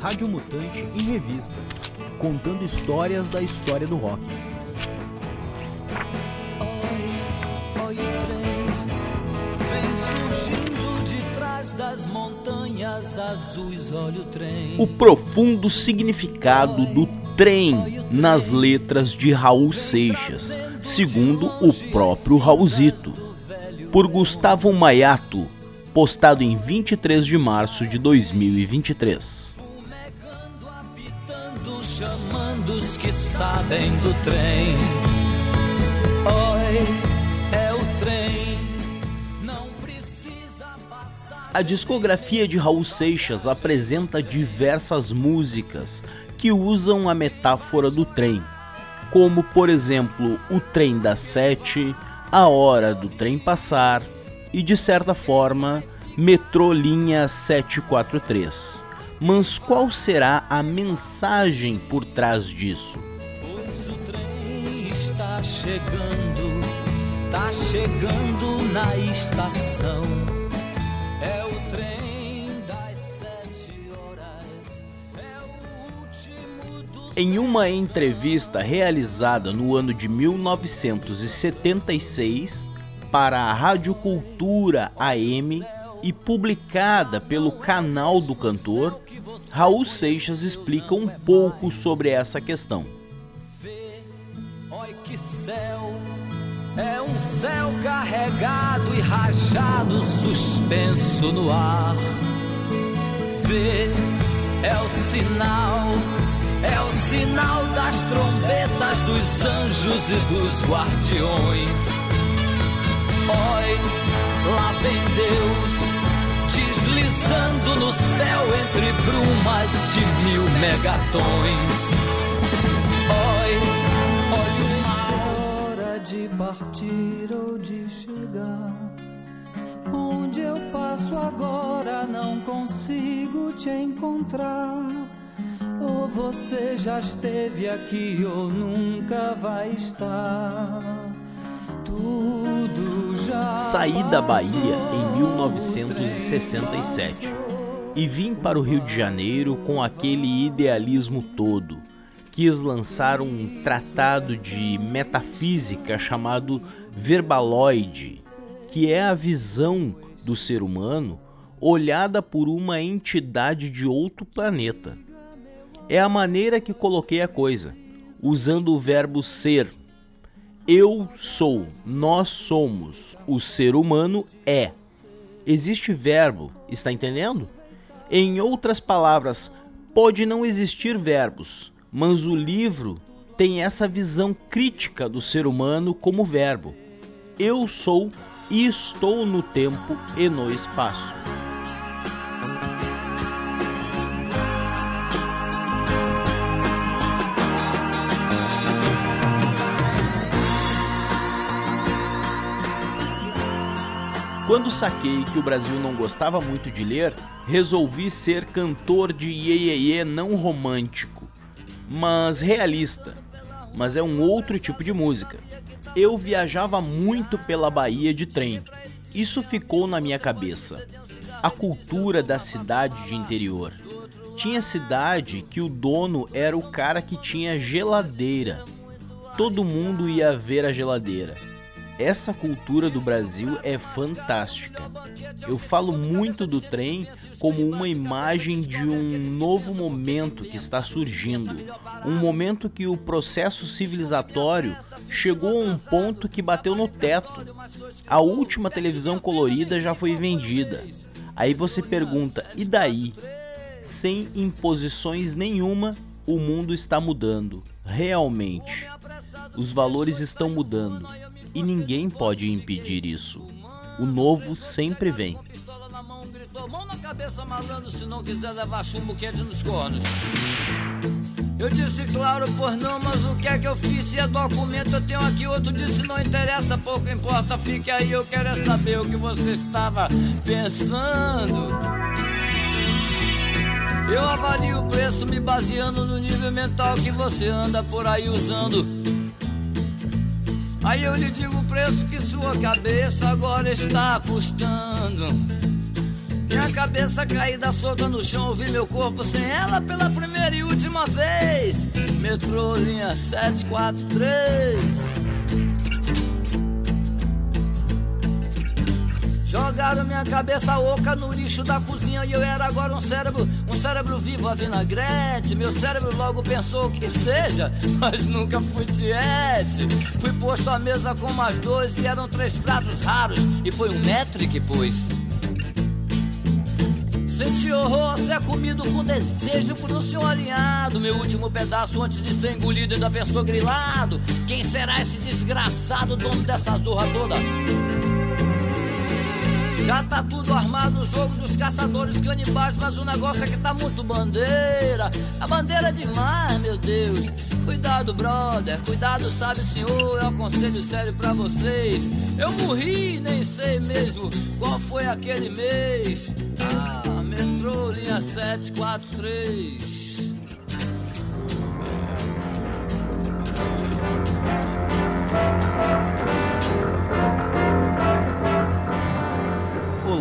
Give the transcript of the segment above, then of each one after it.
Rádio Mutante em revista, contando histórias da história do rock. das montanhas azuis, olha o trem. O profundo significado do trem nas letras de Raul Seixas, segundo o próprio Raulzito. Por Gustavo Maiato, postado em 23 de março de 2023. Chamando os que sabem do trem. Oi. A discografia de Raul Seixas apresenta diversas músicas que usam a metáfora do trem, como por exemplo o trem das sete, a hora do trem passar e de certa forma metrô linha 743. Mas qual será a mensagem por trás disso? Pois o trem está chegando, está chegando na estação. Em uma entrevista realizada no ano de 1976 para a Rádio Cultura AM e publicada pelo canal do cantor, Raul Seixas explica um pouco sobre essa questão. que céu, é um céu carregado e rajado, suspenso no ar. Vê, é o sinal é o sinal das trombetas dos anjos e dos guardiões. Oi, lá vem Deus, deslizando no céu entre brumas de mil megatons. Oi, oi, uma hora de partir ou de chegar. Onde eu passo agora não consigo te encontrar. Ou você já esteve aqui ou nunca vai estar. Tudo. Saí da Bahia em 1967 e vim para o Rio de Janeiro com aquele idealismo todo. Quis lançar um tratado de metafísica chamado Verbaloide, que é a visão do ser humano olhada por uma entidade de outro planeta é a maneira que coloquei a coisa, usando o verbo ser. Eu sou, nós somos, o ser humano é. Existe verbo, está entendendo? Em outras palavras, pode não existir verbos, mas o livro tem essa visão crítica do ser humano como verbo. Eu sou e estou no tempo e no espaço. Quando saquei que o Brasil não gostava muito de ler, resolvi ser cantor de iê não romântico, mas realista. Mas é um outro tipo de música. Eu viajava muito pela Bahia de trem. Isso ficou na minha cabeça. A cultura da cidade de interior. Tinha cidade que o dono era o cara que tinha geladeira. Todo mundo ia ver a geladeira essa cultura do Brasil é fantástica. Eu falo muito do trem como uma imagem de um novo momento que está surgindo, um momento que o processo civilizatório chegou a um ponto que bateu no teto. A última televisão colorida já foi vendida. Aí você pergunta: e daí? Sem imposições nenhuma, o mundo está mudando, realmente. Os valores estão mudando e ninguém pode impedir isso. O novo sempre vem. Eu disse, claro, por não, mas o que é que eu fiz? Se é documento, eu tenho aqui outro. Disse, não interessa, pouco importa, fique aí. Eu quero é saber o que você estava pensando. Eu avalio o preço me baseando no nível mental que você anda por aí usando. Aí eu lhe digo o preço que sua cabeça agora está custando. Minha cabeça caída solta no chão, ouvi meu corpo sem ela pela primeira e última vez. Metrô linha 743. Jogaram minha cabeça oca no lixo da cozinha e eu era agora um cérebro, um cérebro vivo a vinagrete. Meu cérebro logo pensou que seja, mas nunca fui tiete. Fui posto à mesa com mais dois e eram três pratos raros e foi um que pus. Senti horror ser comido com desejo por um senhor alinhado. Meu último pedaço antes de ser engolido ainda pensou grilado. Quem será esse desgraçado dono dessa zorra toda? Já tá tudo armado no jogo dos caçadores canibais, mas o negócio é que tá muito bandeira. Tá bandeira demais, meu Deus. Cuidado, brother, cuidado, sabe, senhor. É um conselho sério pra vocês. Eu morri, nem sei mesmo qual foi aquele mês. Ah, metrô, linha 743.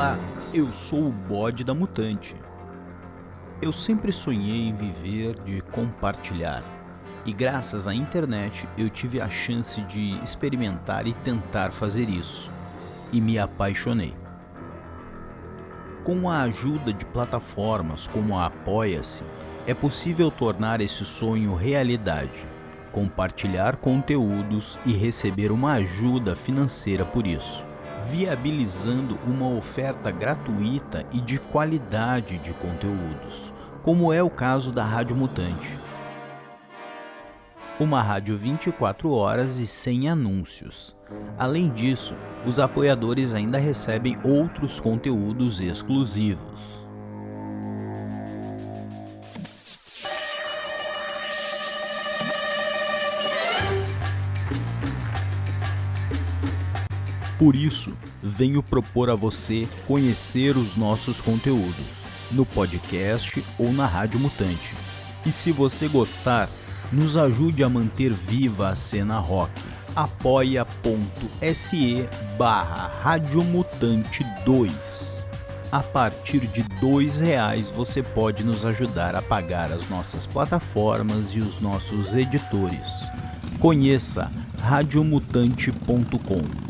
Olá, eu sou o bode da mutante. Eu sempre sonhei em viver de compartilhar, e graças à internet eu tive a chance de experimentar e tentar fazer isso, e me apaixonei. Com a ajuda de plataformas como a Apoia-se, é possível tornar esse sonho realidade, compartilhar conteúdos e receber uma ajuda financeira por isso viabilizando uma oferta gratuita e de qualidade de conteúdos, como é o caso da Rádio Mutante. Uma rádio 24 horas e sem anúncios. Além disso, os apoiadores ainda recebem outros conteúdos exclusivos. Por isso, venho propor a você conhecer os nossos conteúdos no podcast ou na Rádio Mutante. E se você gostar, nos ajude a manter viva a cena rock. apoia.se barra Radiomutante 2 A partir de dois reais você pode nos ajudar a pagar as nossas plataformas e os nossos editores. Conheça radiomutante.com